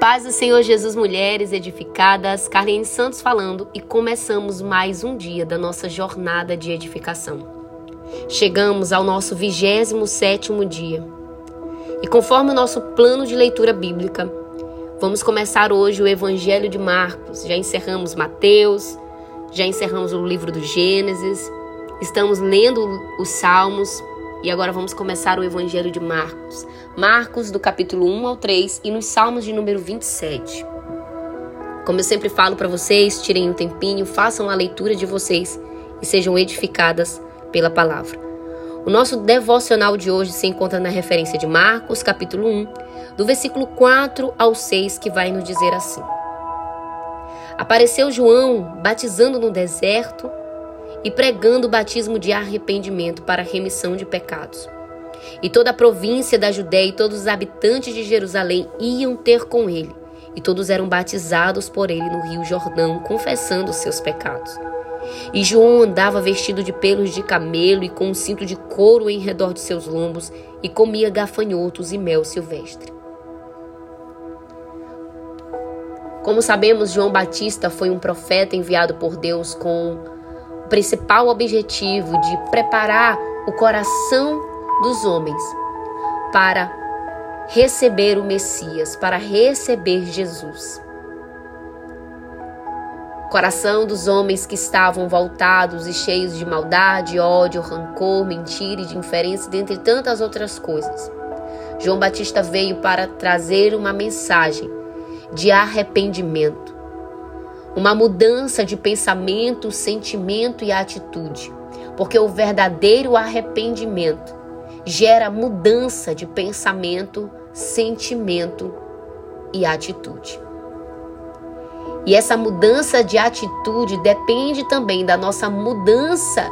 Paz do Senhor Jesus, mulheres edificadas, Carlinhos Santos falando e começamos mais um dia da nossa jornada de edificação. Chegamos ao nosso 27 dia e conforme o nosso plano de leitura bíblica, vamos começar hoje o Evangelho de Marcos. Já encerramos Mateus, já encerramos o livro do Gênesis, estamos lendo os Salmos e agora vamos começar o Evangelho de Marcos. Marcos, do capítulo 1 ao 3 e nos Salmos de número 27. Como eu sempre falo para vocês, tirem um tempinho, façam a leitura de vocês e sejam edificadas pela palavra. O nosso devocional de hoje se encontra na referência de Marcos, capítulo 1, do versículo 4 ao 6, que vai nos dizer assim: Apareceu João batizando no deserto e pregando o batismo de arrependimento para remissão de pecados. E toda a província da Judéia e todos os habitantes de Jerusalém iam ter com ele, e todos eram batizados por ele no rio Jordão, confessando os seus pecados. E João andava vestido de pelos de camelo e com um cinto de couro em redor de seus lombos, e comia gafanhotos e mel silvestre. Como sabemos, João Batista foi um profeta enviado por Deus com principal objetivo de preparar o coração dos homens para receber o Messias, para receber Jesus. Coração dos homens que estavam voltados e cheios de maldade, ódio, rancor, mentira e de inferência, dentre tantas outras coisas. João Batista veio para trazer uma mensagem de arrependimento, uma mudança de pensamento, sentimento e atitude, porque o verdadeiro arrependimento gera mudança de pensamento, sentimento e atitude. E essa mudança de atitude depende também da nossa mudança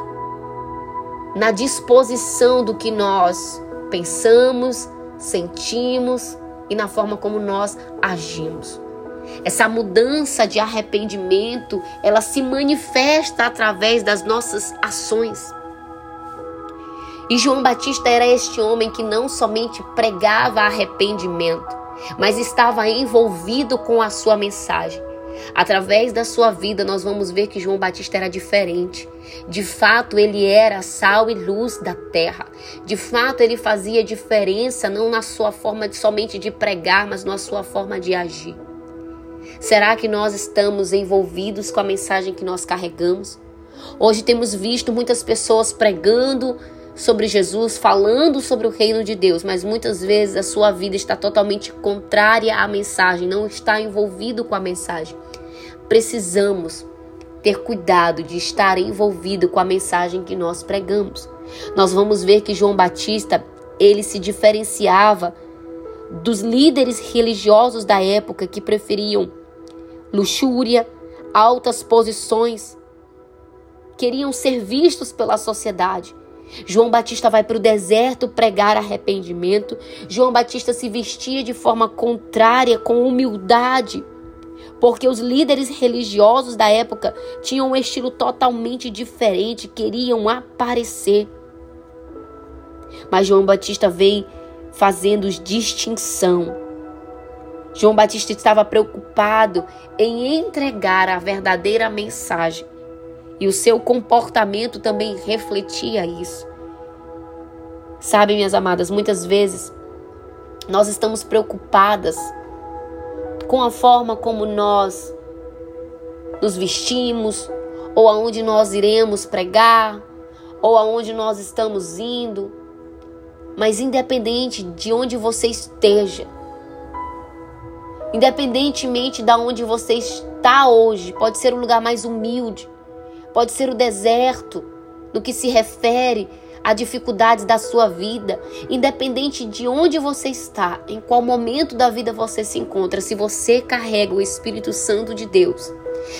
na disposição do que nós pensamos, sentimos e na forma como nós agimos. Essa mudança de arrependimento, ela se manifesta através das nossas ações. E João Batista era este homem que não somente pregava arrependimento, mas estava envolvido com a sua mensagem. Através da sua vida, nós vamos ver que João Batista era diferente. De fato, ele era sal e luz da terra. De fato, ele fazia diferença não na sua forma de, somente de pregar, mas na sua forma de agir. Será que nós estamos envolvidos com a mensagem que nós carregamos? Hoje temos visto muitas pessoas pregando sobre Jesus, falando sobre o reino de Deus, mas muitas vezes a sua vida está totalmente contrária à mensagem, não está envolvido com a mensagem. Precisamos ter cuidado de estar envolvido com a mensagem que nós pregamos. Nós vamos ver que João Batista, ele se diferenciava dos líderes religiosos da época que preferiam luxúria, altas posições, queriam ser vistos pela sociedade. João Batista vai para o deserto pregar arrependimento. João Batista se vestia de forma contrária, com humildade, porque os líderes religiosos da época tinham um estilo totalmente diferente, queriam aparecer. Mas João Batista vem fazendo distinção. João Batista estava preocupado em entregar a verdadeira mensagem e o seu comportamento também refletia isso. Sabe, minhas amadas, muitas vezes nós estamos preocupadas com a forma como nós nos vestimos, ou aonde nós iremos pregar, ou aonde nós estamos indo. Mas independente de onde você esteja, independentemente de onde você está hoje, pode ser o lugar mais humilde, pode ser o deserto, no que se refere a dificuldades da sua vida, independente de onde você está, em qual momento da vida você se encontra, se você carrega o Espírito Santo de Deus,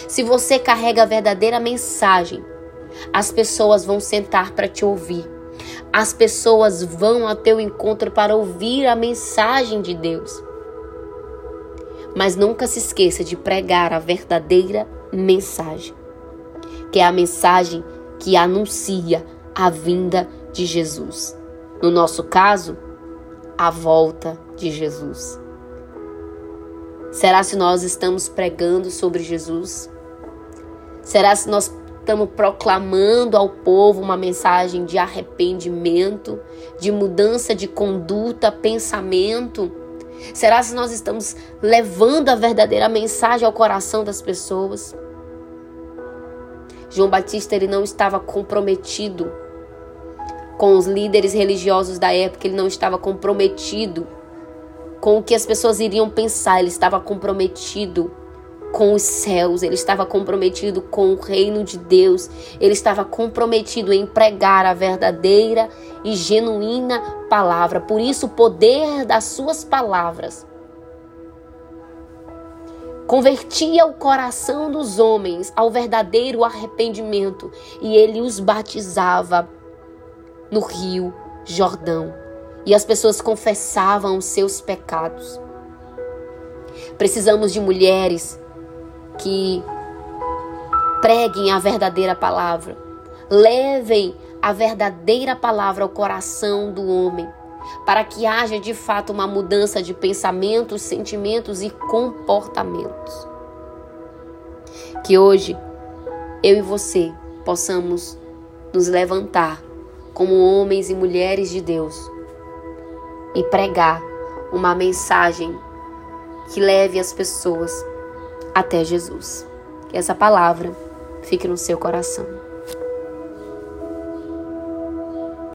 se você carrega a verdadeira mensagem, as pessoas vão sentar para te ouvir. As pessoas vão ao teu encontro para ouvir a mensagem de Deus. Mas nunca se esqueça de pregar a verdadeira mensagem que é a mensagem que anuncia a vinda de Jesus. No nosso caso, a volta de Jesus. Será se nós estamos pregando sobre Jesus? Será se nós estamos proclamando ao povo uma mensagem de arrependimento, de mudança de conduta, pensamento? Será se nós estamos levando a verdadeira mensagem ao coração das pessoas? João Batista ele não estava comprometido com os líderes religiosos da época, ele não estava comprometido com o que as pessoas iriam pensar, ele estava comprometido com os céus, ele estava comprometido com o reino de Deus, ele estava comprometido em pregar a verdadeira e genuína palavra. Por isso, o poder das suas palavras convertia o coração dos homens ao verdadeiro arrependimento e ele os batizava no rio Jordão e as pessoas confessavam os seus pecados. Precisamos de mulheres que preguem a verdadeira palavra, levem a verdadeira palavra ao coração do homem para que haja de fato uma mudança de pensamentos, sentimentos e comportamentos. Que hoje eu e você possamos nos levantar como homens e mulheres de Deus e pregar uma mensagem que leve as pessoas até Jesus. Que essa palavra fique no seu coração.